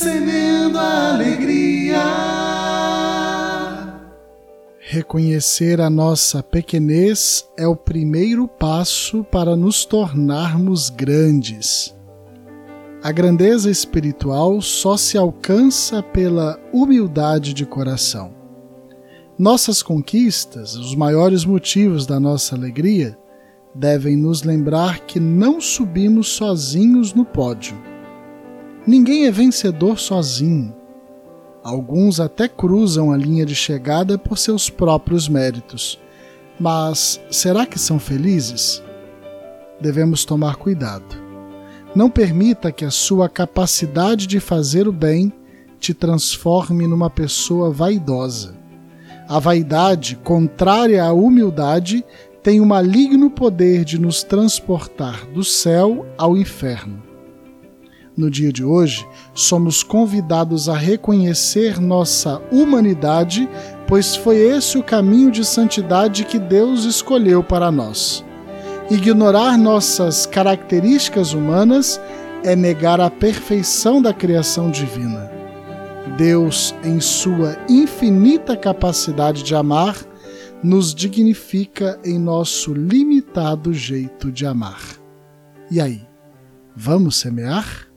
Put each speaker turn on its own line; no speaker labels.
Semendo alegria.
Reconhecer a nossa pequenez é o primeiro passo para nos tornarmos grandes. A grandeza espiritual só se alcança pela humildade de coração. Nossas conquistas, os maiores motivos da nossa alegria, devem nos lembrar que não subimos sozinhos no pódio. Ninguém é vencedor sozinho. Alguns até cruzam a linha de chegada por seus próprios méritos. Mas será que são felizes? Devemos tomar cuidado. Não permita que a sua capacidade de fazer o bem te transforme numa pessoa vaidosa. A vaidade, contrária à humildade, tem o maligno poder de nos transportar do céu ao inferno. No dia de hoje, somos convidados a reconhecer nossa humanidade, pois foi esse o caminho de santidade que Deus escolheu para nós. Ignorar nossas características humanas é negar a perfeição da criação divina. Deus, em sua infinita capacidade de amar, nos dignifica em nosso limitado jeito de amar. E aí, vamos semear?